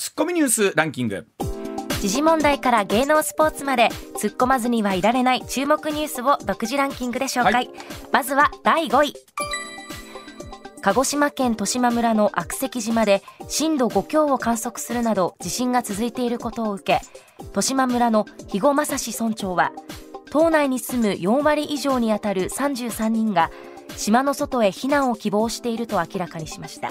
ツッコミニュースランキング。時事問題から芸能スポーツまで突っ込まずにはいられない注目ニュースを独自ランキングで紹介、はい、まずは第5位。鹿児島県十島村の悪石島で震度5強を観測するなど地震が続いていることを受け十島村の肥後正史村長は島内に住む4割以上にあたる33人が島の外へ避難を希望していると明らかにしました。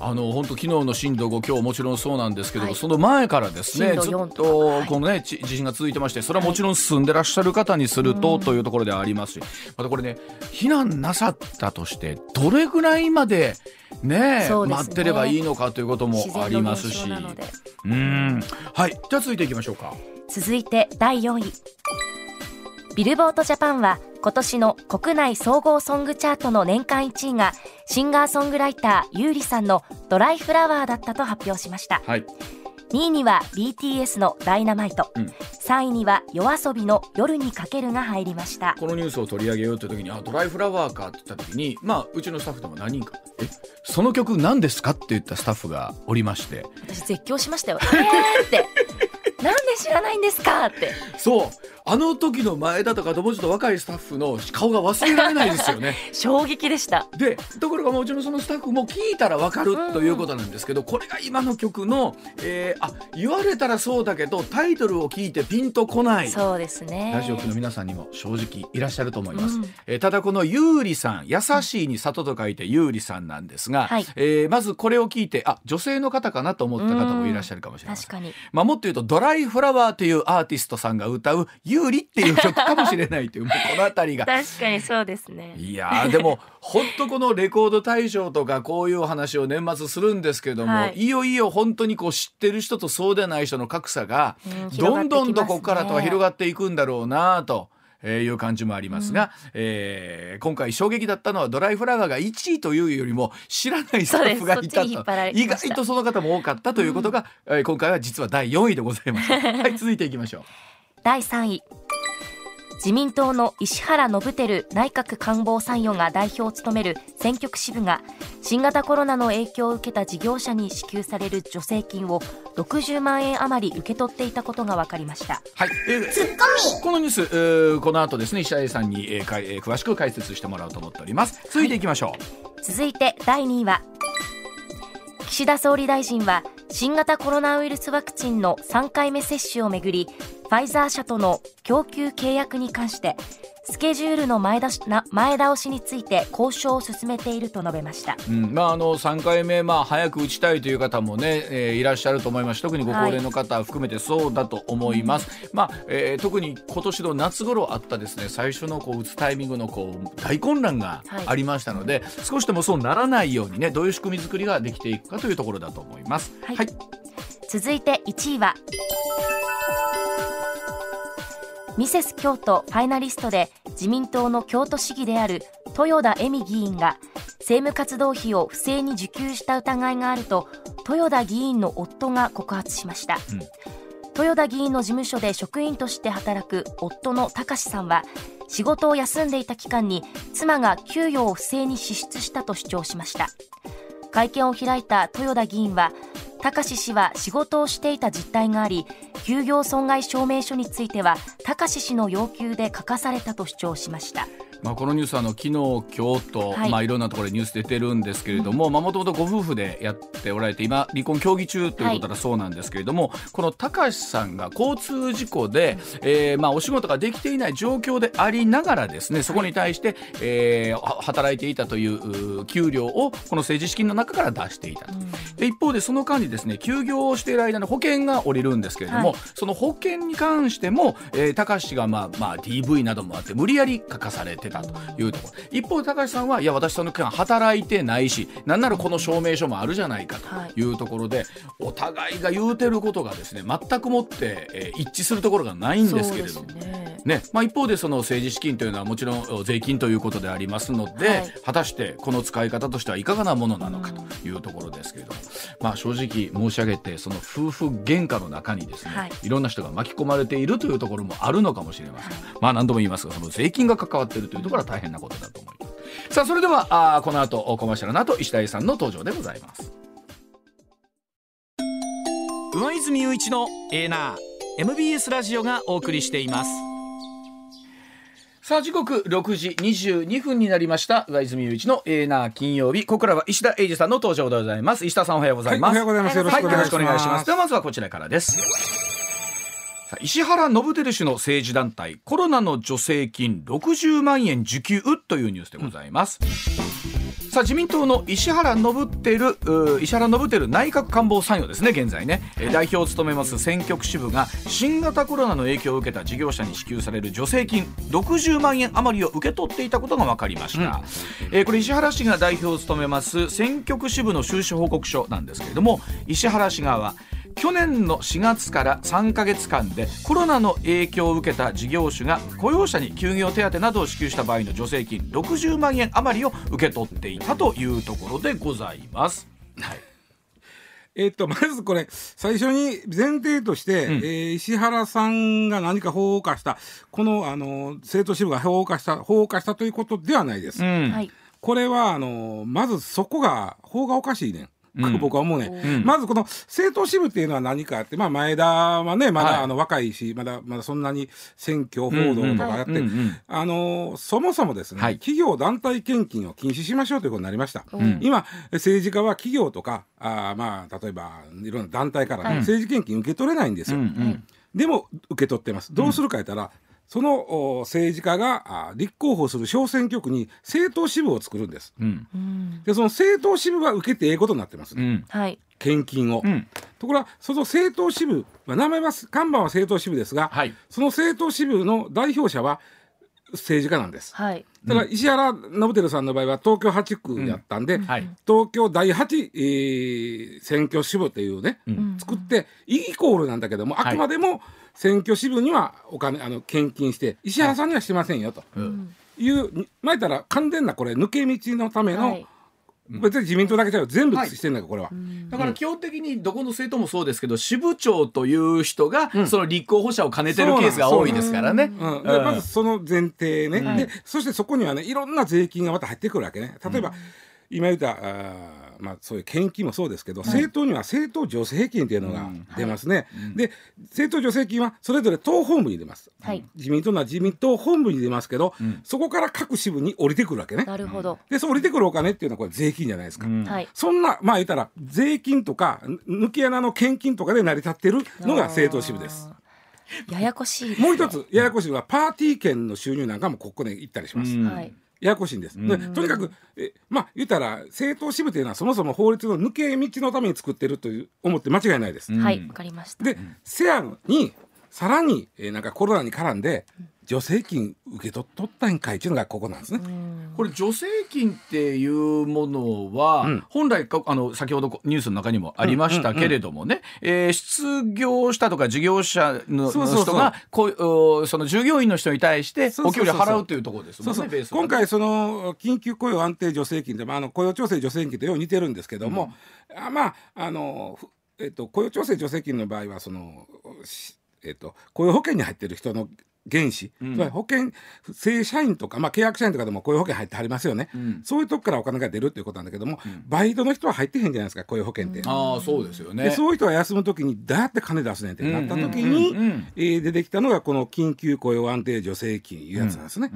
あの本当昨日の震度5強もちろんそうなんですけど、はい、その前からですねずっとこのね、はい、地震が続いてましてそれはもちろん住んでらっしゃる方にすると、はい、というところではありますしまたこれね避難なさったとしてどれぐらいまでね、ね、待ってればいいのかということもありますし。うん。はい。じゃあ続いていきましょうか。続いて第4位ビルボードジャパンは今年の国内総合ソングチャートの年間1位がシンガーソングライター、ゆうりさんのドライフラワーだったと発表しました。はい、2位には BTS のダイナマイト、うん、3位には夜遊びの夜にかけるが入りました。このニュースを取り上げようという時にあドライフラワーかって言った時にまあうちのスタッフでも何人か。えその曲何ですかって言ったスタッフがおりまして。私絶叫しましたよ。えーって。なんで知らないんですかって。そうあの時の前田とかともうちょっと若いスタッフの顔が忘れられないですよね。衝撃でした。でところがもちろんそのスタッフも聞いたら分かるということなんですけど、これが今の曲の、えー、あ言われたらそうだけどタイトルを聞いてピンとこない。そうですね。ラジオ機の皆さんにも正直いらっしゃると思います、うん、えー、ただこのゆうりさん優しいに里と書いてゆうりさんなんですが、はい、えー、まずこれを聞いてあ女性の方かなと思った方もいらっしゃるかもしれません、確かに、まあ、もっと言うとドライフラワーというアーティストさんが歌う「ゆうり」っていう曲かもしれないというもうこの辺りが。確かにそうですね。いやでも本当このレコード大賞とかこういう話を年末するんですけども、はい、いよいよ本当にこう知ってる人とそうでない人の格差がどんどんとここからとは広がっていくんだろうなと。えー、いう感じもありますが、うん、えー、今回衝撃だったのはドライフラワーが1位というよりも知らないスタッフがいたと。意外とその方も多かったということが、うん、えー、今回は実は第4位でございます。はい続いていきましょう第3位自民党の石原伸晃内閣官房参与が代表を務める選挙区支部が新型コロナの影響を受けた事業者に支給される助成金を60万円余り受け取っていたことが分かりました。はい、えー、ツッコミこのニュース、えー、この後ですね石原さんに、えーかえー、詳しく解説してもらおうと思っております。続いていきましょう。はい、続いて第2位は岸田総理大臣は新型コロナウイルスワクチンの3回目接種をめぐりファイザー社との供給契約に関してスケジュールの前倒しな前倒しについて交渉を進めていると述べました、うん。まあ、あの3回目、まあ、早く打ちたいという方もね、えー、いらっしゃると思います。特にご高齢の方含めてそうだと思います、はい、まあえー、特に今年の夏頃あったですね最初のこう打つタイミングのこう大混乱がありましたので、はい、少しでもそうならないようにねどういう仕組み作りができていくかというところだと思います。はい、はい、続いて1位は。ミセス京都ファイナリストで自民党の京都市議である豊田恵美議員が政務活動費を不正に受給した疑いがあると豊田議員の夫が告発しました、うん、豊田議員の事務所で職員として働く夫の隆さんは仕事を休んでいた期間に妻が給与を不正に支出したと主張しました。会見を開いた豊田議員は高志氏は仕事をしていた実態があり休業損害証明書については高志氏の要求で書かされたと主張しました。まあ、このニュースはあの昨日、今日と、はい。まあ、いろんなところでニュース出てるんですけれどももともとご夫婦でやっておられて今離婚協議中ということだそうなんですけれども、はい、この高橋さんが交通事故で、えーまあ、お仕事ができていない状況でありながらですねそこに対して、えー、働いていたという給料をこの政治資金の中から出していたと、うん、で一方でその間にですね休業をしている間の保険が下りるんですけれども、はい、その保険に関しても、えー、高橋氏が、まあまあ、DV などもあって無理やり書かされてたというところ。一方高橋さんはいや私その期間働いてないしなんならこの証明書もあるじゃないかとい。うところで、はい、お互いが言うてることがですね全くもって、えー、一致するところがないんですけれども。ね。まあ、一方でその政治資金というのはもちろん税金ということでありますので、はい、果たしてこの使い方としてはいかがなものなのかというところですけれども、まあ、正直申し上げてその夫婦喧嘩の中にですね、はい、いろんな人が巻き込まれているというところもあるのかもしれません、はい、まあ何度も言いますがその税金が関わっているというところは大変なことだと思いますさあそれではあこの後コマーシャルの後石田さんの登場でございます上泉雄一のエーナー MBS ラジオがお送りしていますさあ時刻6時22分になりました上泉雄一のエーナー金曜日ここからは石田英二さんの登場でございます石田さんおはようございます、はい、おはようございますよろしくお願いしますではまずはこちらからです石原伸晃氏の政治団体コロナの助成金60万円受給というニュースでございます、うんさあ自民党の石原伸晃石原伸晃内閣官房参与ですね現在ね、え代表を務めます選挙区支部が新型コロナの影響を受けた事業者に支給される助成金60万円余りを受け取っていたことが分かりました、うん、えー、これ石原氏が代表を務めます選挙区支部の収支報告書なんですけれども石原氏側は去年の4月から3か月間でコロナの影響を受けた事業主が雇用者に休業手当などを支給した場合の助成金60万円余りを受け取っていたというところでございます。はいえっと、まずこれ、最初に前提として、うん、えー、石原さんが何か法を犯した、この、あの、政党支部が法を犯した、法を犯したということではないです。うん、これは、あの、まずそこが、法がおかしいねん。僕は思うね、うん、まずこの政党支部っていうのは何かって、まあ、前田はねまだあの若いし、まだまだそんなに選挙報道とかやって、あのそもそもですね、はい、企業団体献金を禁止しましょうということになりました、うん、今政治家は企業とかあまあ例えばいろんな団体から、ね、政治献金受け取れないんですよ、でも受け取ってます。どうするか言ったら、その政治家が立候補する小選挙区に政党支部を作るんです。うん、でその政党支部は受けてええことになってます、ね、うん、献金を。うん、ところがその政党支部、まあ、名前は看板は政党支部ですが、はい、その政党支部の代表者は政治家なんです。はいだから石原伸晃さんの場合は東京8区やったんで、うん。はい、東京第8、えー、選挙支部っていうね、うん、作ってイコールなんだけどもあくまでも選挙支部にはお金あの献金して石原さんにはしてませんよと。いう、まあ言ったら完全なこれ抜け道のための、はい別に自民党だけじゃ全部してんだこれは、だから基本的にどこの政党もそうですけど支部長という人がその立候補者を兼ねてるケースが多いですからね、うんでまずその前提ね、でそしてそこにはねいろんな税金がまた入ってくるわけね。例えば、今言ったあまあ、そういう献金もそうですけど、政党には政党助成金っていうのが出ますね、で政党助成金はそれぞれ党本部に出ます、はい、自民党は自民党本部に出ますけど、そこから各支部に降りてくるわけね。なるほど。でそう降りてくるお金っていうのはこれ税金じゃないですか、そんなまあ言ったら税金とか抜け穴の献金とかで成り立ってるのが政党支部です。ややこしい、もう一つややこしいのはパーティー券の収入なんかもここで行ったりします。はいややこしいんです。でとにかくえまあ言ったら政党支部というのはそもそも法律の抜け道のために作ってるという思って間違いないです。はいわかりました。でせやにさらに、えー、なんかコロナに絡んで、助成金受け取ったんかいっていうのがここなんですね。これ助成金っていうものは、うん、本来あの先ほどニュースの中にもありましたけれどもね、え失業したとか事業者の人がこその従業員の人に対してお給料払うというところですもんね。今回その緊急雇用安定助成金で、まあ、あの雇用調整助成金とよう似てるんですけども、うん、あまああのえっと雇用調整助成金の場合はそのえっと雇用保険に入ってる人の原資、うん、保険正社員とか、まあ、契約社員とかでも雇用保険入ってはりますよね、うん、そういうとこからお金が出るということなんだけども、うん、バイトの人は入ってへんじゃないですか雇用保険って。あそうですよね。そういう人が休む時にどうやって金出すねんってなった時に、えー、出てきたのがこの緊急雇用安定助成金いうやつなんですね。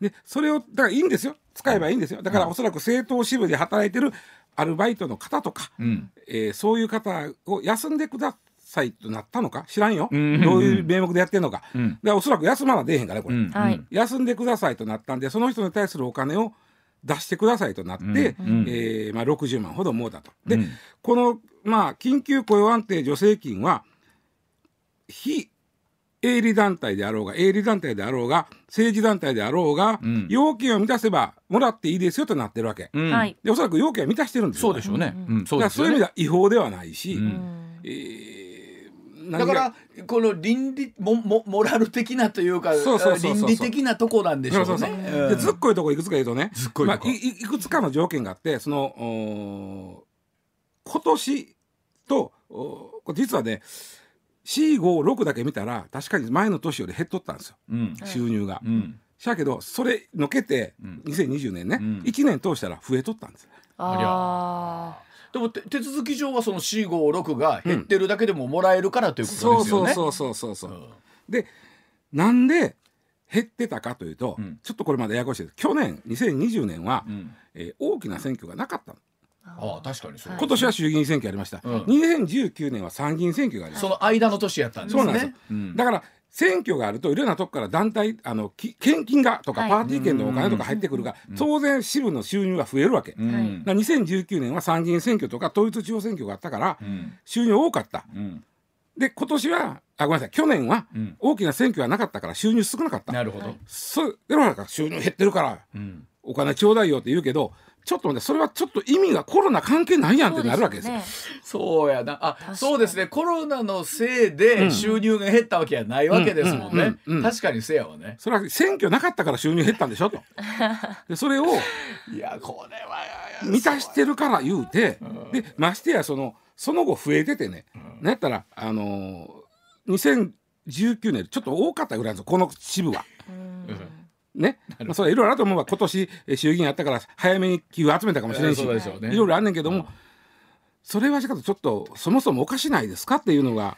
でそれをだからいいんですよ。使えばいいんですよ。だからおそらく政党支部で働いてるアルバイトの方とか、うん、えー、そういう方を休んでくだ歳となったのか？知らんよ、うん。うん、どういう名目でやってんのか、うん、でおそらく休まな出えへんからこれ、うん、休んでくださいとなったんでその人に対するお金を出してくださいとなって、うん、えー、まあ、60万ほどもうだと。で、この、まあ、緊急雇用安定助成金は非営利団体であろうが営利団体であろうが政治団体であろうが、うん、要件を満たせばもらっていいですよとなってるわけ、うん、でおそらく要件は満たしてるんですよ、そうでしょうね、うん、そういう意味では違法ではないし、うん、えーだからこの倫理モモモラル的なというか倫理的なとこなんでしょうね。でずっこいとこいくつか言うとねまあ、いいくつかの条件があってその今年と実はね456だけ見たら確かに前の年より減っとったんですよ、うん、収入が。うん。しゃけどそれのけて2020年ね、うん、1年通したら増えとったんです。あでも手手続き上はその456が減ってるだけでももらえるからということそうですよね。そうそうそうそうそう。でなんで減ってたかというと、うん。ちょっとこれまでややこしいです。去年2020年は、うん。えー大きな選挙がなかったの。ああ確かにそう、今年は衆議院選挙ありました、うん。2019年は参議院選挙がありました。その間の年やったんですね。そうなんですよ。うん。だから選挙があるといろんなとこから団体あのき献金がとか、はい。パーティー券のお金とか入ってくるが、当然支部の収入は増えるわけ、うんはい。だから2019年は参議院選挙とか統一地方選挙があったから、うん。収入多かった。うん。で今年はあごめんなさい去年はうん。大きな選挙がなかったから収入少なかった、なるほど。はいそうでもなんか収入減ってるからうん。お金ちょうだいよって言うけどちょっと待ってそれはちょっと意味がコロナ関係ないやんってなるわけですよ。そうやな。あそうですね。コロナのせいで収入が減ったわけやないわけですもんね、確かにせやわね。それは選挙なかったから収入減ったんでしょ？と。でそれをいやこれは満たしてるから言うて、でましてやそのその後増えててね、なん。やったらあのー、2019年ちょっと多かったぐらいですよこの支部は。うんね、まあ、それいろいろあると思うわ。今年えー衆議院やったから早めに寄付集めたかもしれんし、ね。いろいろあんねんけども、それはしかとちょっとそもそもおかしないですかっていうのが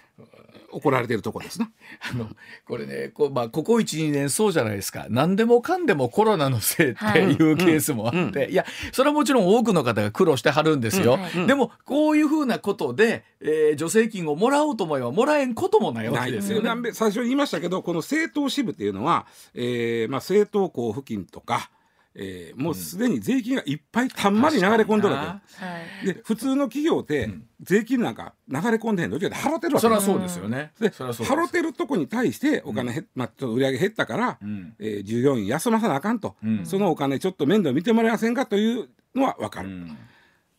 怒られてるとこですな。あのこれねこ,、まあ、ここ12年そうじゃないですか。何でもかんでもコロナのせいってい。うケースもあって、いやそれはもちろん多くの方が苦労してはるんですよ、うんでもこういうふうなことで、えー助成金をもらおうと思えばもらえんこともないわけですすよね。よね。最初に言いましたけどこの政党支部っていうのは、えーまあ、政党交付金とか、えーもうすでに税金がいっぱいたんまり流れ込んどるわけ。はい。で普通の企業って税金なんか流れ込んでへんのどっちかって払ってるわけそりゃそうですよね。で払ってるとこに対してお金へ、まあ、ちょっと売り上げ減ったから、うん。えー従業員休まさなあかんと、うん。そのお金ちょっと面倒見てもらえませんかというのは分かる、うん。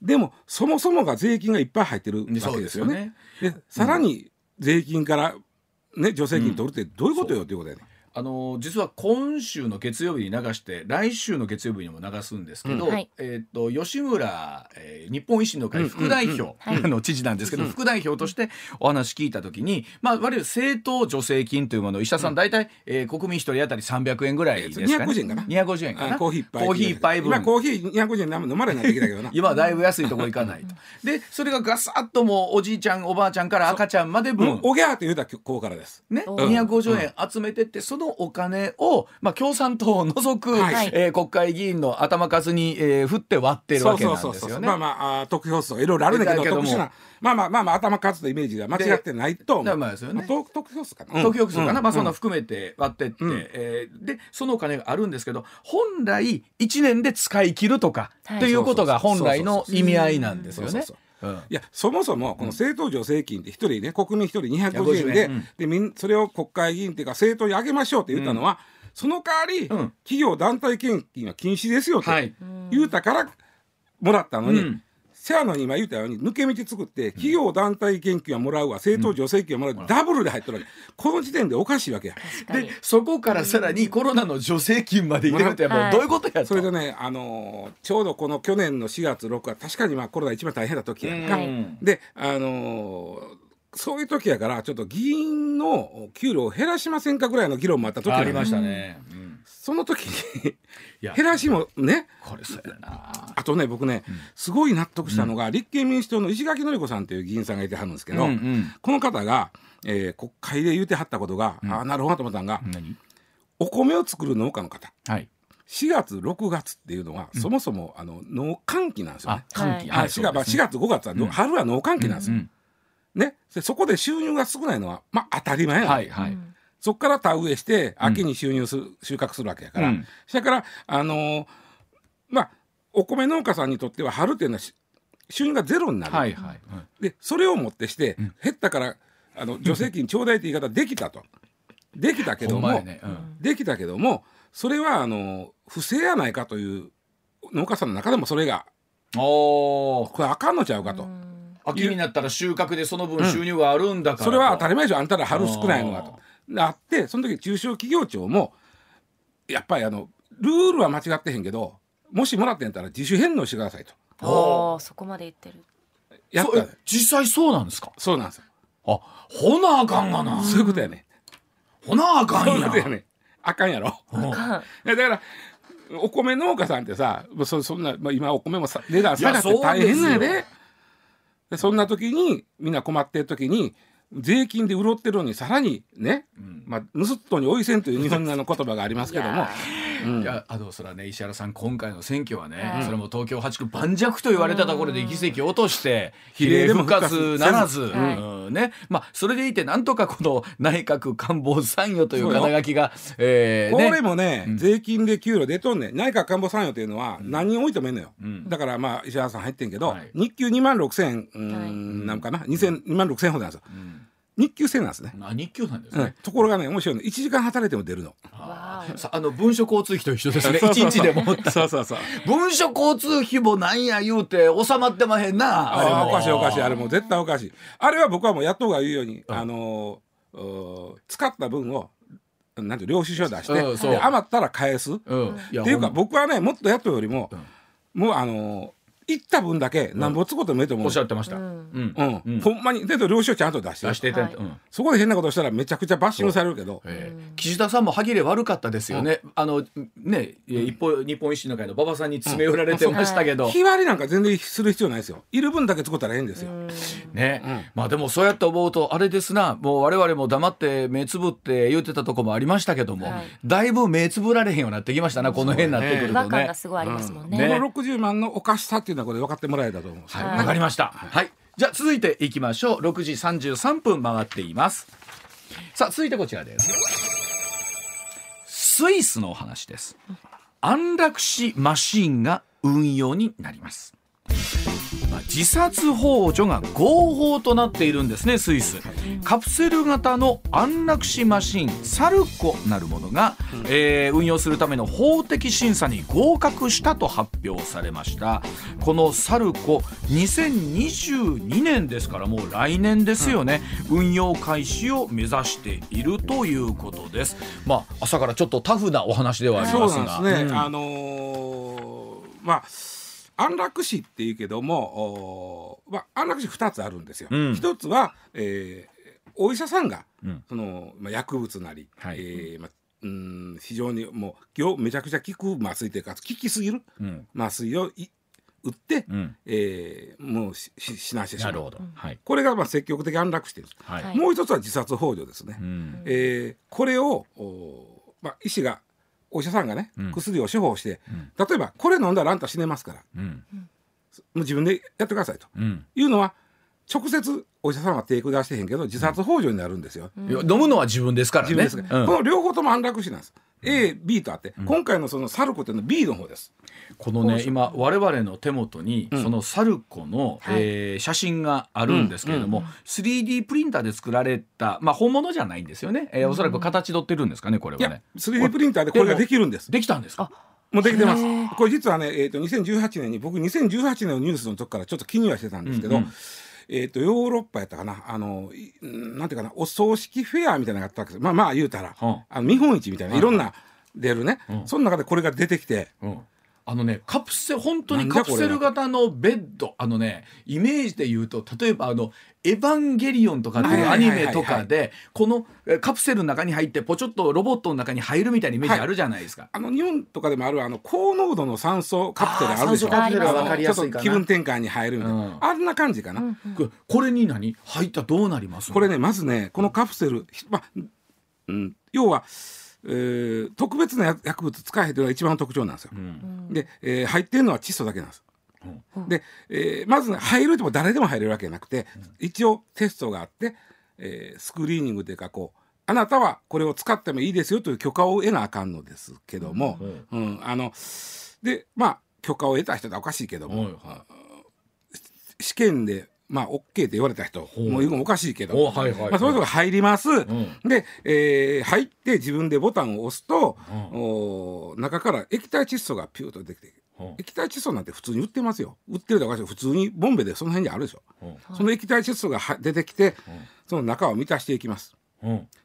でもそもそもが税金がいっぱい入ってるわけですよね。でさらに税金から、ね、助成金取るってどういうことよっていうことだよね。あの実は今週の月曜日に流して来週の月曜日にも流すんですけど、うんはい。えっと吉村、えー日本維新の会副代表、はい。の知事なんですけど、副代表としてお話聞いた時に、まあ、いわゆる政党助成金というものを石田さん、大体、えー国民一人当たり300円ぐらいですかね。250円かな。250円かな。あコーヒー一杯コーヒー一杯分。今コーヒー250円飲まれないといけないけどな。今はだいぶ安いところ行かないと。でそれがガサッともうおじいちゃんおばあちゃんから赤ちゃんまでもう分。おぎゃーって言うたらこうからです。ね、うん250円集めてって、そのお金を、まあ、共産党を除く、はい。えー国会議員の頭数に、えー振って割ってるわけなんですよね。まあまあ得票数いろいろあるんだけどだけども。特殊なまあまあまあまあ頭数とイメージが間違ってないと思う。でまあまあですよね。まあと得票数かな。得票数かな、うん。まあそんな含めて割ってって、うん。えーでそのお金があるんですけど本来1年で使い切るとか、はい。ということがそうそうそう。本来の意味合いなんですよね。そうそう。う。んいやそもそもこの政党助成金って一人ね国民一人250円で250円。うん。でみんそれを国会議員っていうか政党にあげましょうって言ったのは、その代わり、うん。企業団体献金は禁止ですよとはい。言うたからもらったのに、うんせやのに今言ったように抜け道作って企業団体献金はもらうわ政党助成金はもらう、ダブルで入ってるわけ。この時点でおかしいわけや。でそこからさらにコロナの助成金まで入れるってもうどういうことやと。それでね、あのーちょうどこの去年の4月6月確かにまあコロナ一番大変な時やんか、うん。であのーそういう時やからちょっと議員の給料を減らしませんかぐらいの議論もあった時ありましたね。うん。その時に減らしもね。これそうやな。あとね僕ね、すごい納得したのが、立憲民主党の石垣のり子さんという議員さんがいてはるんですけど、うんうん。この方が、えー国会で言うてはったことが、ああなるほどなと思ったのが、何？お米を作る農家の方。はい。4月6月っていうのは、そもそもあの農寒期なんですよね。あ。寒気。はい、4, 月まあ4月5月は、春は農寒期なんですよ。うんね、でそこで収入が少ないのは、まあ、当たり前なの、はいはい。そこから田植えして秋に収入する、収穫するわけやから、うん。それから、あのーまあ、お米農家さんにとっては春っていうのはし収入がゼロになる、はいはい。でそれをもってして、減ったからあの助成金ちょうだいって言い方できたと。できたけども、ね。うん。できたけどもそれはあの不正やないかという農家さんの中でもそれがおー。これあかんのちゃうかと。秋になったら収穫でその分収入があるんだからと、それは当たり前でしょ。あんたら春少ないのがと。あってその時中小企業庁もやっぱりあのルールは間違ってへんけどもしもらってんやったら自主返納してくださいと。おーそこまで言ってるやっ実際そうなんですか？そうなんですよ。あほなあかんがなそういうことやね。ほなあかそういんやうことやね。あかんやろ。うんいやだからお米農家さんってさもうそそんな、まあ、今お米もさ値段下がっていやそう大変なんやですででそんな時にみんな困ってる時に税金で潤ってるのにさらにね、まあ、盗っ人においせんという日本の言葉がありますけども。いやあのそれはね石原さん今回の選挙はね、はい、それも東京8区盤石と言われたところで議席を落として比例復活ならず、うん、ね。まあそれでいてなんとかこの内閣官房参与という肩書きが、えーね、これもね、うん、税金で給料出とんね内閣官房参与というのは何人置いてもえんのよ、うん、だからまあ石原さん入ってんけど、はい、日給2万6千円なんかな。2万6千円ほどなんですよ。日給制なんですね。あ日給なんですね、うん、ところがね面白いの。1時間働いても出るの。ああの文書交通費と一緒ですね。一日でも。そうそうそう。文書交通費もなんや言うて収まってまへんな。あれも。おかしいおかしい。あれも絶対おかしい。あれは僕はもう野党が言うように、うん、あの使った分をなんて領収書出して、うん、余ったら返す、うん、っていうか僕はねもっと野党よりも、もうあの行った分だけなんぼつこともええと思う、おっしゃってました、うん。うん。ほんまにで領収書ちゃんと出して。出してて、そこで変なことしたらめちゃくちゃバッシングされるけど、岸田さんも歯切れ悪かったですよね、あのね一方日本維新の会の馬場さんに詰め寄られてましたけど、日割りなんか全然する必要ないですよ。いる分だけ作ったらええんですよ、ね、まあでもそうやって思うとあれですな。もう我々も黙って目つぶって言ってたとこもありましたけども、だいぶ目つぶられへんようになってきましたなこの辺になってくるとね。この60万のおかしさっていうのはこれ分かってもらえたと思うはい、わかりました。はい。じゃあ続いていきましょう。6時33分回っています。さあ続いてこちらです。スイスのお話です。安楽死マシンが運用になります。自殺幇助が合法となっているんですねスイス。カプセル型の安楽死マシンサルコなるものが、えー、運用するための法的審査に合格したと発表されました。このサルコ2022年ですからもう来年ですよね、うん、運用開始を目指しているということです。まあ朝からちょっとタフなお話ではありますが。そうですね、うん、あのー、まあ安楽死っていうけども、まあ、安楽死2つあるんですよ。うん、1つは、えー、お医者さんが、うん、そのまあ、薬物なり、はい、えー、まあうん非常にもう今日めちゃくちゃ効く麻酔というか効きすぎる麻酔をい打って、うん、えー、もうし死なしてしまう、はい、これがまあ積極的安楽死です、はい、もう一つは自殺幇助ですね、うん、えー、これをお、まあ、医師がお医者さんがね、うん、薬を処方して、例えばこれ飲んだらあんた死ねますから、もう自分でやってくださいと、いうのは直接お医者さんは手下してへんけど自殺幇助になるんですよ、飲むのは自分ですからね。この両方とも安楽死なんです。A、B とあって、今回のそのサルコっていうのは B の方です。このね今我々の手元に、そのサルコの、はえ写真があるんですけれども、3D プリンターで作られたまあ本物じゃないんですよね、えー、おそらく形取ってるんですかねこれはね。3D プリンターでこれができるんです。できたんですか？もうできてます。これ実はね、えーと、2018年に僕2018年のニュースの時からちょっと気にはしてたんですけど、うんうんえーと、ヨーロッパやったかな。あのなんていうかなお葬式フェアみたいなのがあったわけです。まあまあ言うたら、あの見本市みたいないろんな出るね、うん、その中でこれが出てきて、うん、あのねカプセ本当にカプセル型のベッド。あのねイメージで言うと例えばあの「エヴァンゲリオン」とかっていうアニメとかでこのカプセルの中に入ってポチョッとロボットの中に入るみたいなイメージあるじゃないですか、はい、あの日本とかでもあるあの高濃度の酸素カプセルあるでしょ。カプセルかりやすいか気分転換に入るみたいな、うん、あんな感じかな、うんうん、これに何？入ったらどうなります？これねまずねこのカプセル、まあうん、要はえー、特別な薬物使えへんというのが一番特徴なんですよ。うん、で、えー、入ってるのは窒素だけなんです。うん、で、えー、まず、ね、入るとも誰でも入れるわけじゃなくて、うん、一応テストがあって、えー、スクリーニングというかこうあなたはこれを使ってもいいですよという許可を得なあかんのですけども、うん、あのでまあ許可を得た人はおかしいけども、試験でまあ OK って言われた人もいるのもおかしいけど、はいはいまあ、そういう人が入ります、うん、で、えー、入って自分でボタンを押すと、うん、お中から液体窒素がピューと出てきて、うん、液体窒素なんて普通に売ってますよ。売ってるとか普通にボンベでその辺にあるでしょ、うん、その液体窒素が出てきて、その中を満たしていきます、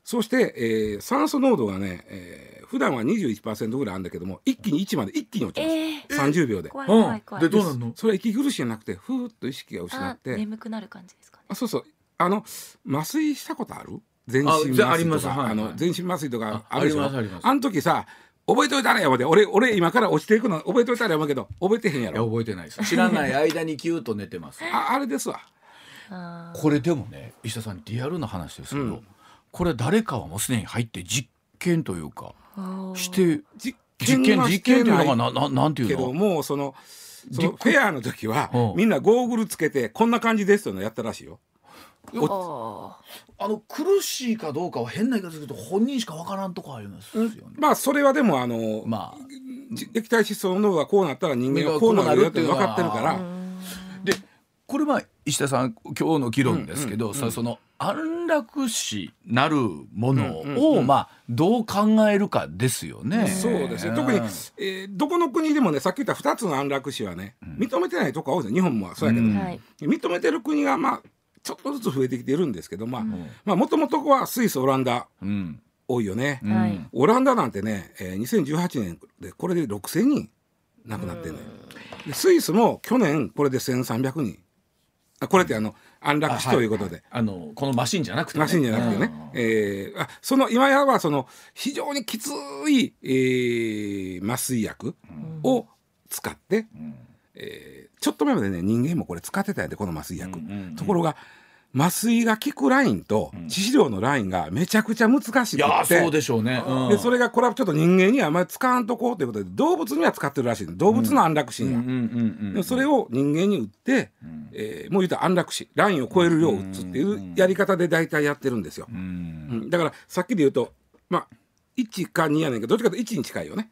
そして、えー、酸素濃度がね、えー普段は21%ぐらいあるんだけども一気に1まで一気に落ちます、えー、30秒で。怖い怖い怖い。でどうなんの？それは息苦しいじゃなくてふーっと意識が失って。眠くなる感じですか、ね、あそうそう。あの麻酔したことある？全身麻酔とか。あの全身麻酔とかあるでしょ？あの時さ覚えといたらやまで俺俺今から落ちていくの覚えといたらやまけど覚えてへんやろ。覚えてないです。知らない間にキューと寝てます。ああれですわ。これでもね石田さんリアルな話ですけど、うんこれ誰かはもうすでに入って実験というかして実実験実験というのがないなななんていうけどのもそのその実フェアの時はうん。みんなゴーグルつけてこんな感じですというのをやったらしいよ。ああの苦しいかどうかは変な言い方すると本人しかわからんとこありますよね。まあそれはでもあの、まあ。じ液体窒素の濃度がこうなったら人間はこうなるよって分かってるから。でこれまあ石田さん今日の議論ですけど、さその安楽死なるものうんうんをまあどう考えるかですよね。そうですね。特に、えーどこの国でもねさっき言った2つの安楽死はね、認めてないとこ多いですよ日本もそうやけど、うん。はい。認めてる国がまあちょっとずつ増えてきてるんですけどまあまあもともとはスイスオランダうん。多いよね、うん。はい。オランダなんてね、えー、2018年でこれで6,000人亡くなってんのよ。でスイスも去年これで1,300人。あこれってあの安楽死とい。うことで。あのこのマシンじゃなくて、ね、マシンじゃなくてね、えーあその今やはその非常にきつい、えー麻酔薬を使って、えーちょっと前までね人間もこれ使ってたんやでこの麻酔薬、うんうんうん。ところが麻酔が効くラインと致死量のラインがめちゃくちゃ難しくいやてそうでしょうね。うん。でそれがこれはちょっと人間にはあまり使わんとこうということで動物には使ってるらしい動物の安楽死や、それを人間に打って、えーもう言うたら安楽死。ラインを超える量を打つっていうやり方で大体やってるんですよ。うん。うん。だからさっきで言うとまあ1か2やねんけどどっちかというと1に近いよね、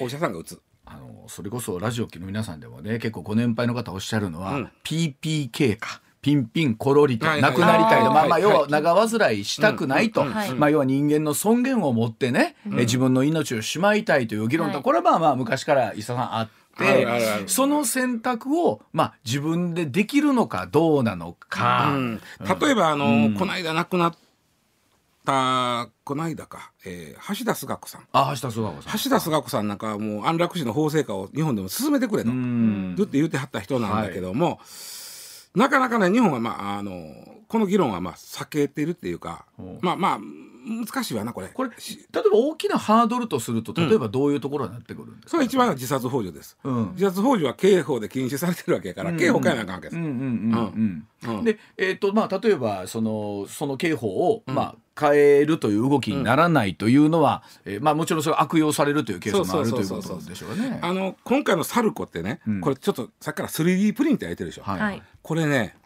お医者さんが打つ。あのそれこそラジオ機の皆さんでもね結構ご年配の方おっしゃるのは、うん。PPK か。ピンピンコロリとはいはい亡くなりたいと、はいまあまあはい要は長患いしたくないと、まあ要は人間の尊厳を持ってね、え自分の命をしまいたいという議論と、はいこれはまあまあ昔から伊佐さんあって、その選択をまあ自分でできるのかどうなのか、うん。例えばあの、この間亡くなったこの間か、えー橋田壽賀子さん。あ橋田壽賀子さん。橋田壽賀子さんなんかはもう安楽死の法制化を日本でも進めてくれと、うん。ずっと言ってはった人なんだけども、なかなかね日本はまああのこの議論はまあ避けてるっていうか、うん。まあまあ難しいわなこれ。これ例えば大きなハードルとすると例えばどういうところになってくるんですか、それ一番は自殺幇助です、うん。自殺幇助は刑法で禁止されてるわけやから、刑法変えなあかんわけです、うんうんうん。うん。うん。で、えーとまあ、例えばそのその刑法を、まあ、変えるという動きにならないというのは、えーまあ、もちろんそれは悪用されるというケースもあるということでしょうね。あの今回のサルコってね、うん。これちょっとさっきから 3D プリンターやってるでしょ、はい。はいこれね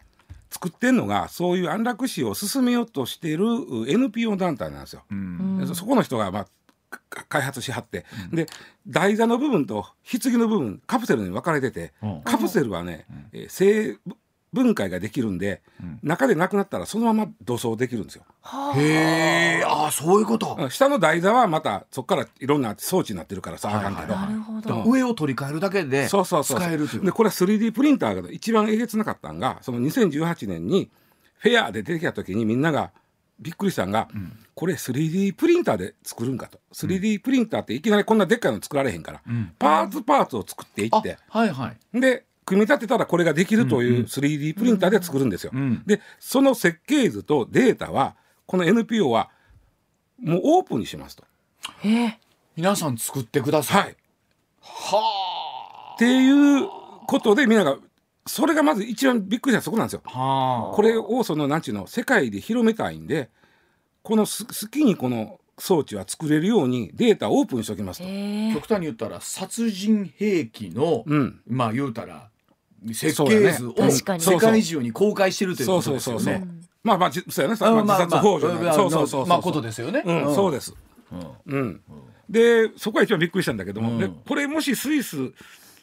作ってんのがそういう安楽死を進めようとしている NPO 団体なんですよ。そこの人が、まあ、か開発しはって、で台座の部分と棺の部分カプセルに分かれてて、うん。カプセルはね、えー生分解ができるんで、中でなくなったらそのまま土葬できるんですよ。へえあそういうこと。うん。下の台座はまたそこからいろんな装置になってるからさあかんけど。ど。上を取り替えるだけでそうそうそう。使えるという。でこれは 3D プリンターが一番えげつなかったんがその2018年にフェアで出てきた時にみんながびっくりしたんが、これ 3D プリンターで作るんかと。3D プリンターっていきなりこんなでっかいの作られへんから、ん。パーツパーツを作っていあって。はいはい。で組み立てたらこれができるという 3D プリンターで作るんですよ。んでその設計図とデータはこの NPO はもうオープンにしますと。えー皆さん作ってください。はいはっていうことでみんながそれがまず一番びっくりしたそこなんですよ。あ。はあ。これをそのなんちゅうの世界で広めたいんでこのす好きにこの装置は作れるようにデータをオープンにしておきますと。えー極端に言ったら殺人兵器の、うんまあ言うたら設計図を世界中に公開してるというそうことそうそうそうですよね。。まあまあじそうやね。あまあ、自殺幇助なんでそうそうそうそう。まあことですよね。うん、そうです。うん。でそこが一番びっくりしたんだけども、うんでこれもしスイス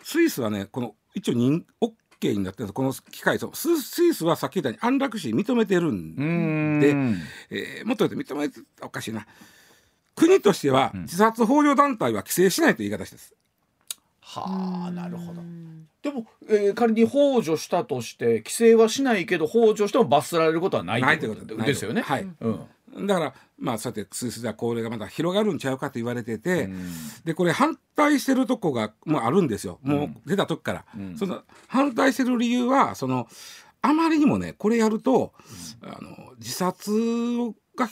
スイスはねこの一応認 OK になってるこの機械そうススイスはさっき言ったように安楽死認めてるんうん。でうんえーもっと言うと認めておかしいな国としては自殺幇助団体は規制しないという言い方です。はあなるほど。でも、えー仮に幇助したとして規制はしないけど幇助しても罰せられることはないないということですよね。はい。うん。だからまあそうやってスイスではこれがまた広がるんちゃうかと言われてて、でこれ反対してるとこがもうあるんですよ。もう出た時から、その反対してる理由はそのあまりにもねこれやると、あの自殺が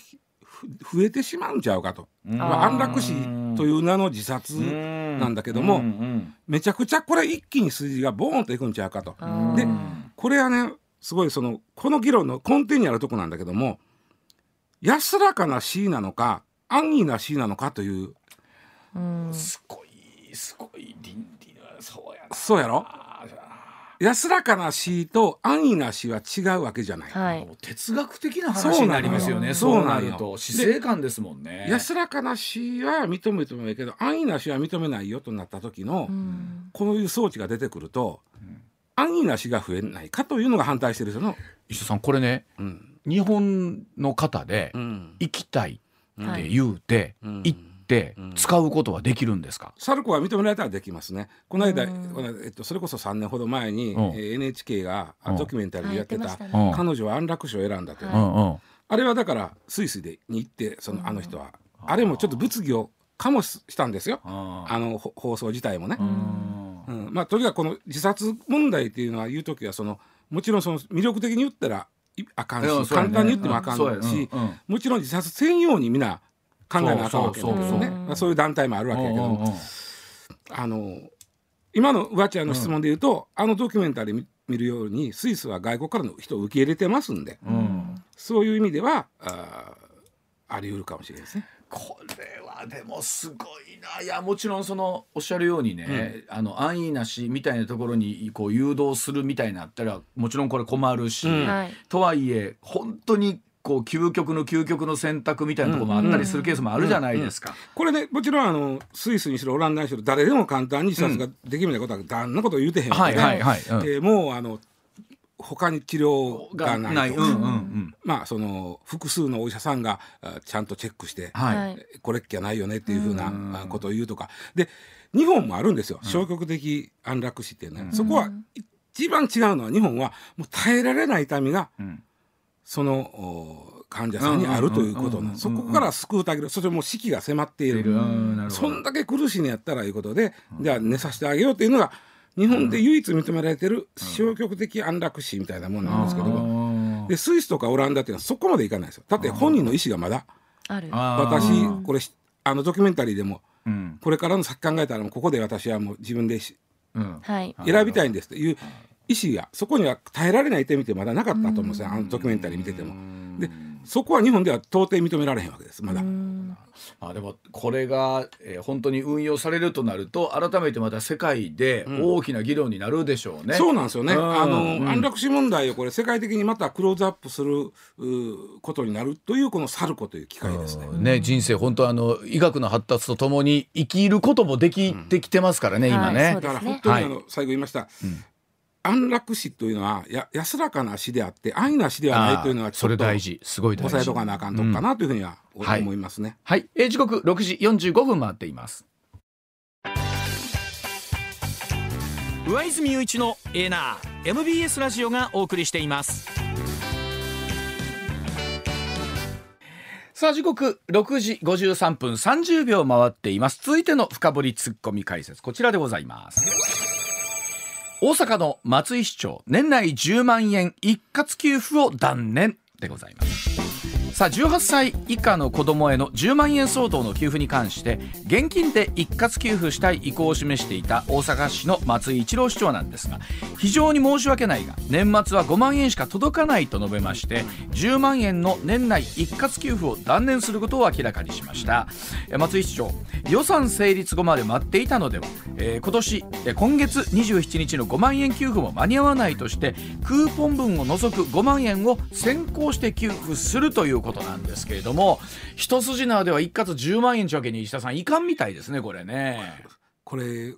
増えてしまうんちゃうかと、まあ、安楽死という名の自殺なんだけども、うんめちゃくちゃこれ一気に数字がボーンといくんちゃうかと。でこれはねすごいそのこの議論の根底にあるとこなんだけども安らかな死なのか安易な死なのかというすごいすごい倫理そうやそうやろ？安らかな死と安易な死は違うわけじゃない、はい、哲学的な話になりますよね。そうなると。死生観ですもんね。安らかな死は認めてもいいけど安易な死は認めないよとなった時の、こういう装置が出てくると、うん、安易な死が増えないかというのが反対してる人の石田さんこれね、うん、日本の方で行きたいって言うて、行ってて使うことはできるんですか、サルコは認められたらできますね。この間、えっと、それこそ3年ほど前に、え NHK がドキュメンタリーでやってた「彼女は安楽死を選んだ」という、あれはだからスイスでに行ってそのあの人は、あれもちょっと物議を醸したんですよ。あの放送自体もね。うん。まあ、とにかくこの自殺問題っていうのは言う時はそのもちろんその魅力的に言ったらあかんし、簡単に言ってもあかんし、もちろん自殺専用に皆考えなあかんわけですよね。そういう団体もあるわけやけども。あの今の上ちゃんの質問で言うと、あのドキュメンタリー見るようにスイスは外国からの人を受け入れてますんで、そういう意味ではああり得るかもしれないですね。これはでもすごいな。いやもちろんそのおっしゃるようにね、うん、あの安易なしみたいなところにこう誘導するみたいになったらもちろんこれ困るし、うん、とはいえ本当にこう究極の究極の選択みたいなところもあったりするケースもあるじゃないですか。これねもちろんあのスイスにしろオランダにしろ誰でも簡単に自殺ができるみたいなことはだんなこと言うてへんわけで、はいはいはい。うん、もうあの他に治療がない。と、まあその複数のお医者さんがちゃんとチェックして、はい、これっきゃないよねっていうふうなことを言うとか。で日本もあるんですよ。消極的安楽死っていうのは、うん、そこは一番違うのは日本はもう耐えられない痛みが、うんその患者さんにあるということなそこから救うてあげるそしてもう死期が迫っている。そんだけ苦しいんやったらいうことでじゃあ寝させてあげようというのが日本で唯一認められてる消極的安楽死みたいなもんなんですけどもでスイスとかオランダっていうのはそこまでいかないですよ。だって本人の意思がまだ。私これあのドキュメンタリーでもこれからの先考えたらここで私はもう自分で選びたいんですという意思がそこには耐えられない点見てまだなかったと思うんですよあのドキュメンタリー見てても。でそこは日本では到底認められへんわけですまだ。あでもこれが、えー、本当に運用されるとなると改めてまた世界で大きな議論になるでしょうね。うん、そうなんですよね。あの、うん、安楽死問題をこれ世界的にまたクローズアップすることになるというこのサルコという機会ですね。ね人生本当あの医学の発達とともに生きることもできてきてますからね、今ね。だから本当にあの、最後言いました。安楽死というのはや安らかな死であって安易な死ではないというのはそれ大事。すごい大事。抑えとかなあかんとかなというふうには思いますね、はい、はい、えー、時刻6時45分回っています。上泉雄一のエーナー MBS ラジオがお送りしています。さあ時刻6時53分30秒回っています。続いての深掘りツッコミ解説こちらでございます大阪の松井市長年内10万円一括給付を断念でございます。さあ18歳以下の子どもへの10万円相当の給付に関して現金で一括給付したい意向を示していた大阪市の松井一郎市長なんですが非常に申し訳ないが年末は5万円しか届かないと述べまして10万円の年内一括給付を断念することを明らかにしました。松井市長予算成立後まで待っていたのでは、えー、今年今月27日の5万円給付も間に合わないとしてクーポン分を除く5万円を先行して給付するということなんですけれども一筋縄では一括10万円ちわけに石田さんいかんみたいですねこれね。これ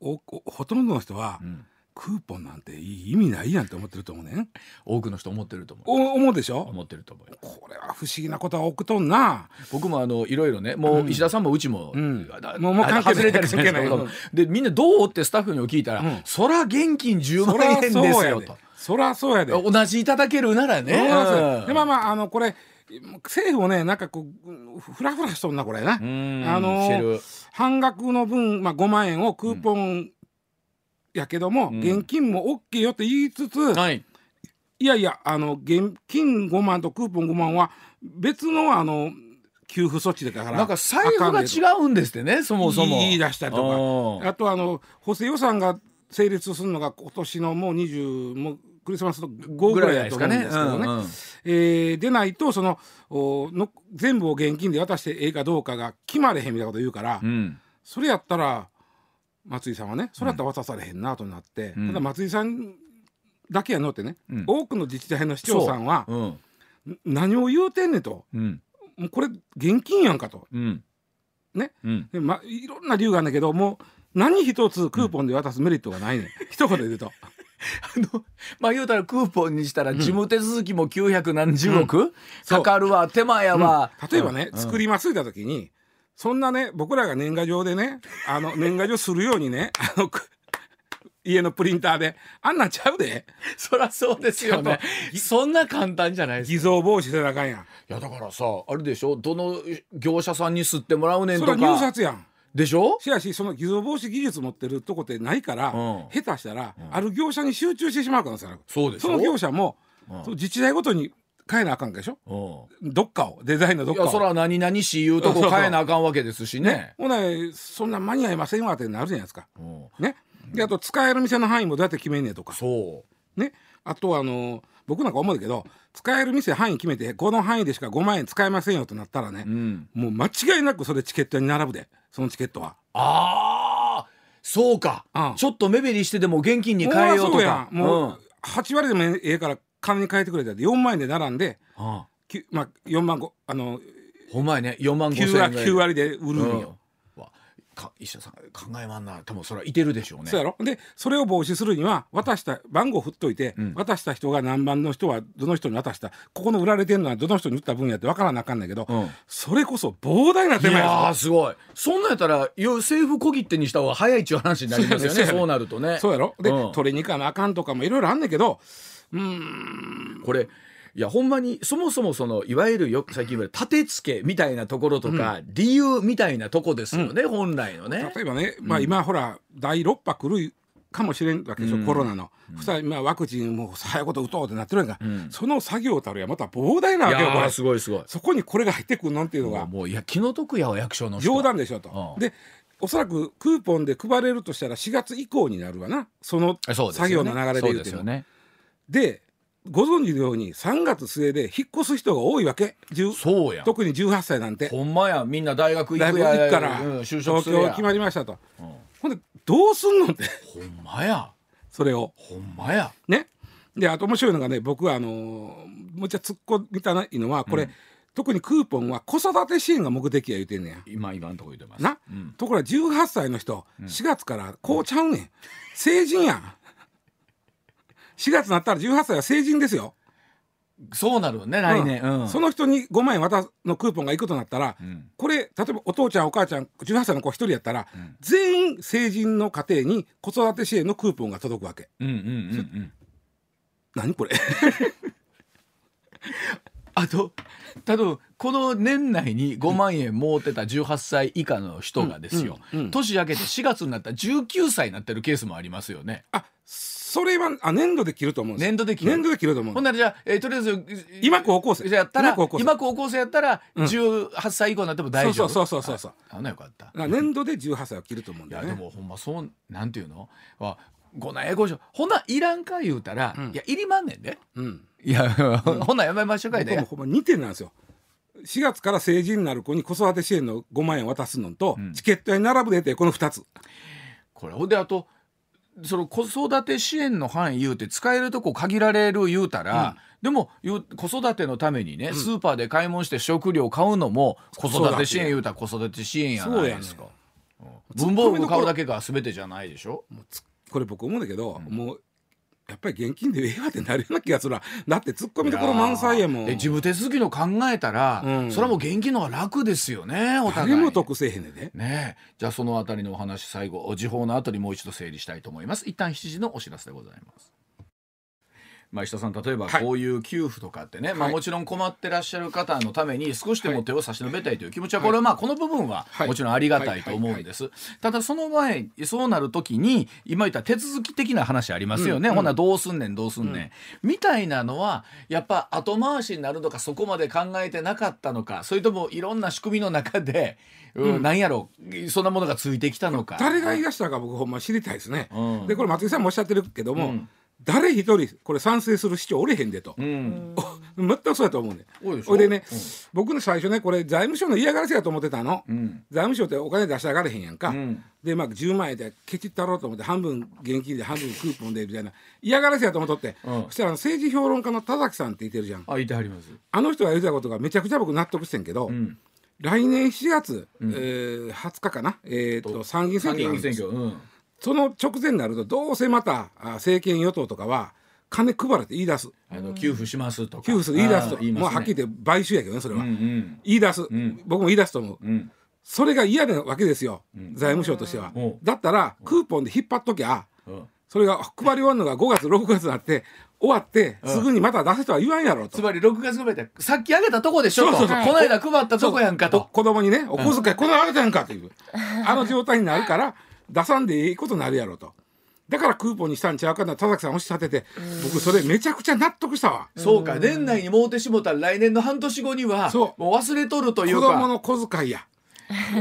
おほとんどの人は、うん。クーポンなんて意味ないやんって思ってると思うね。多くの人思ってると思う。思うでしょ？思ってると思うこれは不思議なことは起くとんな。僕もあのいろいろねもう石田さんもうちも、うん、もう外れたりするけど。でみんなどうってスタッフに聞いたら、うん、そら現金10万円ですよと。そりゃそうやで。同じいただけるならね、うん、でまあまああのこれ政府もねなんかこうふらふらしとんなこれな。あの半額の分、まあ、5万円をクーポンやけども、うん、現金も OK よって言いつつ、はい、いやいやあの現金5万とクーポン5万は別のあの給付措置だからなんか財布が違うんですってねそもそも。言い出したりとか。あとあの補正予算が成立するのが今年のもう20もうクリスマス後ぐらいだと思うんですけどね、うんうん、えー、でないとそのおの全部を現金で渡してええかどうかが決まれへんみたいなこと言うから、うん、それやったら松井さんはねそれやったら渡されへんなとなって、ただ松井さんだけやのってね、多くの自治体の市長さんは、何を言うてんねんと、もうこれ現金やんかと、ね、でまいろんな理由があるんだけどもう何一つクーポンで渡すメリットがないね、ん、一言で言うと。あのまあ言うたらクーポンにしたら事務手続きも900何十億、うん、かかるわ。手間やわ、うん、例えばね、うん、作りますいた時にそんなね僕らが年賀状でねあの年賀状するようにねあの家のプリンターであんなんちゃうで。そりゃそうですよね。そんな簡単じゃないです偽造防止せなあかんやん。いやだからさあれでしょ？どの業者さんに吸ってもらうねんとか。それは入札やんでしょ？しやしその偽造防止技術持ってるとこってないから、うん、下手したら、うん、ある業者に集中してしまうから。さそうですその業者も、うん、自治体ごとに変えなあかんでしょ、うん、どっかをデザインのどっかを。いやそら何々しいうとこ変えなあかんわけですしね。ね。ほなそんな間に合いませんわってなるじゃないですか、ね。であと使える店の範囲もどうやって決めんねんとか。そう。ね。あとはあの僕なんか思うけど使える店範囲決めてこの範囲でしか5万円使えませんよとなったらね、うん、もう間違いなくそれチケットに並ぶでそのチケットは。ああそうか、うん、ちょっと目減りしてでも現金に変えようとか。もう8割でもええから金に変えてくれたら4万円で並んで、ああまあ、4万5あのほんまやね。4万5千円 9, 9割で売るんよ、か医者さん考えまんな多分それはいてるでしょうね。そうやろ？でそれを防止するには渡した番号振っといて、うん、渡した人が何番の人はどの人に渡したここの売られてるのはどの人に売った分やって分からなあかんないけど、うん、それこそ膨大な手間やすごい。そんなんやったら政府小切手にした方が早いっちゅう話になりますよ ね。そうなるとね。そうやろ？で、うん、取りに行かなあかんとかもいろいろあんねんけどうん。これいやほんまにそもそもそのいわゆるよ最近言われる立て付けみたいなところとか、うん、理由みたいなとこですよね、うん、本来のね。例えばね、まあ、今ほら第6波来るかもしれんわけでしょ、うん、コロナの。うん、そまあワクチンも早いこと打とうってなってるんが、うん、その作業たるやまた膨大なわけよこれすごいすごい。そこにこれが入ってくるのっていうのがもう。いや気の毒やわ役所の冗談でしょと。でおそらくクーポンで配れるとしたら4月以降になるわな。その作業の流れで言うても。で、ね、ご存知のように3月末で引っ越す人が多いわけ。そうや特に18歳なんて。ほんまやみんな大学行くや行くから、うん、就職東京決まりましたと、うん、ほんでどうすんのって。ほんまやそれを。ほんまやね。であと面白いのがね僕はあのー、もうちょ突っ込みたいのはこれ、うん、特にクーポンは子育て支援が目的や言うてんねや。今今のとこ言ってます。な、うん、ところが18歳の人、4月からこうちゃうねん。成人やん4月になったら18歳は成人ですよ。そうなるね来年、うん。うん、その人に5万円渡すのクーポンがいくとなったら、うん、これ例えばお父ちゃんお母ちゃん18歳の子1人やったら、全員成人の家庭に子育て支援のクーポンが届くわけ。うんうんうんうん、何これ？あと多分この年内に5万円持ってた18歳以下の人がですよ、年明けて4月になったら19歳になってるケースもありますよね。あそれはあ年度で切ると思うんです。年度で切る。年度で切ると思うほんならじゃあ、えー、とりあえず今高校生やったら今高校生やったら18歳以降になっても大丈夫、そうそうそうそうあなよかった年度で18歳を切ると思うんだよね。いやでもほんまそうなんていうの？はごなえごしょ。ほないらんか言うたら、うん、いやいりまんねんで、うん、いや、うん、ほんなやめましょうかいでほんま2点なんですよ。4月から成人になる子に子育て支援の5万円渡すのと、チケットに並ぶでてこの2つ。これほんであとその子育て支援の範囲言うて使えるとこ限られる言うたら、うん、でも子育てのためにね、うん、スーパーで買い物して食料買うのも子育て支援言うたら子育て支援やないですか、ね、文房具買うだけが全てじゃないでしょ。これ僕思うんだけど、うん、もうやっぱり現金でええわってなるような気がするだって突っ込みどころ満載やもん。事務手続きの考えたら、うん、それはもう現金の方が楽ですよねお互い。誰も得せえへんねで。ねじゃあそのあたりのお話最後時報の後にもう一度整理したいと思います。一旦7時のお知らせでございますまあ、石田さん例えばこういう給付とかってね、はい、まあ、もちろん困ってらっしゃる方のために少しでも手を差し伸べたいという気持ちはこれはまあこの部分はもちろんありがたいと思うんです。ただその前そうなる時に今言った手続き的な話ありますよね、うん、ほん。などうすんねんどうすんねん、みたいなのはやっぱ後回しになるのかそこまで考えてなかったのかそれともいろんな仕組みの中で、うん、なん。やろそんなものがついてきたのか。誰が言い出したか僕ほんま知りたいですね、でこれ松井さんもおっしゃってるけども、誰一人これ賛成する市長おれへんでと、うん。全くそうやと思うねほいでね、僕の最初ねこれ財務省の嫌がらせやと思ってたの、うん。財務省ってお金出して上がれへんやんか、うん。でまあ10万円でケチったろうと思って半分現金で半分クーポンでみたいな嫌がらせやと思っとって、うん。そしたら政治評論家の田崎さんって言ってるじゃん。あいてはります。あの人が言ってたことがめちゃくちゃ僕納得してんけど、ん。来年7月、えー20日かな、えー、と参議院選挙なんですその直前になるとどうせまたあ政権与党とかは金配れって言い出す。あの給付しますとか。給付する言い出すと。ね。もうはっきり言って買収やけどねそれは、うんうん。言い出す、ん。僕も言い出すと思う、うん。それが嫌なわけですよ、財務省としては、う。んだったらクーポンで引っ張っときゃう。んそれが配り終わるのが5月6月になって終わってすぐにまた出せとは言わんやろと。つ。まり6月ぐらいでさっきあげたとこでしょと。そうそうそう。この間配ったとこやんかと。と子供にねお小遣いこのあげたやんかっていう。あの状態になるから出さんでいいことになるやろと。だからクーポンにしたんちゃうかな。田崎さんおっしゃってて。僕それめちゃくちゃ納得したわ。そうか。年内にもうてしもたら来年の半年後にはそう。もう忘れとると子いうか。供の小遣いや。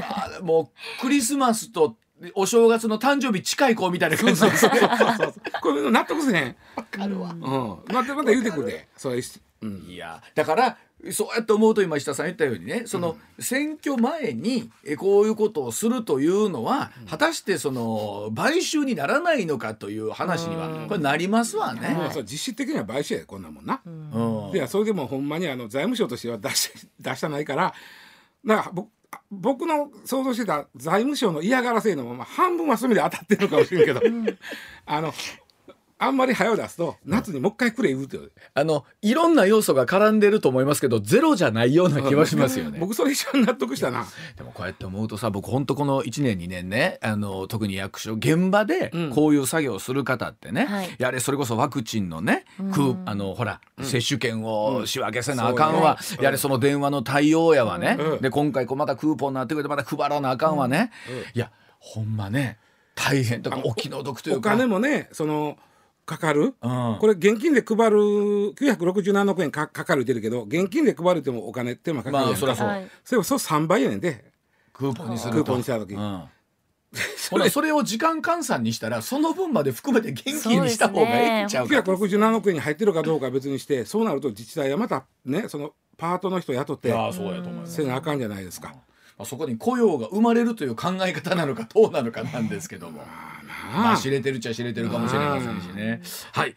あもうクリスマスとお正月の誕生日近い子みたいな感じですね。これ納得せへん。わかるわ。うん。またまた言うてくるでそういううん。いやだからそうやって思うと今下さん言ったようにねその選挙前にえこういうことをするというのは果たしてその買収にならないのかという話にはこれなりますわね。もうそう実質的には買収やこんなもんな、うん。いやそれでもほんまにあの財務省としては出し出したないからだから僕あ僕の想像してた財務省の嫌がらせのまま半分はそういう意味で当たってるのかもしれんけど、あのあんまり早う出すと夏にもう一回くれ言うて、あのいろんな要素が絡んでると思いますけどゼロじゃないような気はしますよね。僕それ一番納得したな。でもこうやって思うとさ僕本当この1年2年ねあの特に役所現場でうん。こういう作業をする方ってね、はい。やれそれこそワクチンのね、くあのほら、接種券を仕分けせなあかんわ、そうね。やれその電話の対応やわね、うん。で今回こうまたクーポンになってくれてまた配らなあかんわね、いやほんまね大変。とかお気の毒というか。お金もねそのかかる、うん。これ現金で配る967億円かかかるって言ってるけど現金で配るってもお金手間かかるやんか、まあそりゃそう、はい。それもそう3倍やねんで。クーポンにすると。クーポンにした時。うん。ほなそれを時間換算にしたらその分まで含めて現金にした方がええんちゃうか967億円に入ってるかどうかは別にしてそうなると自治体はまたねそのパートの人雇っていやそうやと思います。せなあかんじゃないですか。まあそこに雇用が生まれるという考え方なのかどうなのかなんですけども、まあ知れてるっちゃ知れてるかもしれませんしね。はい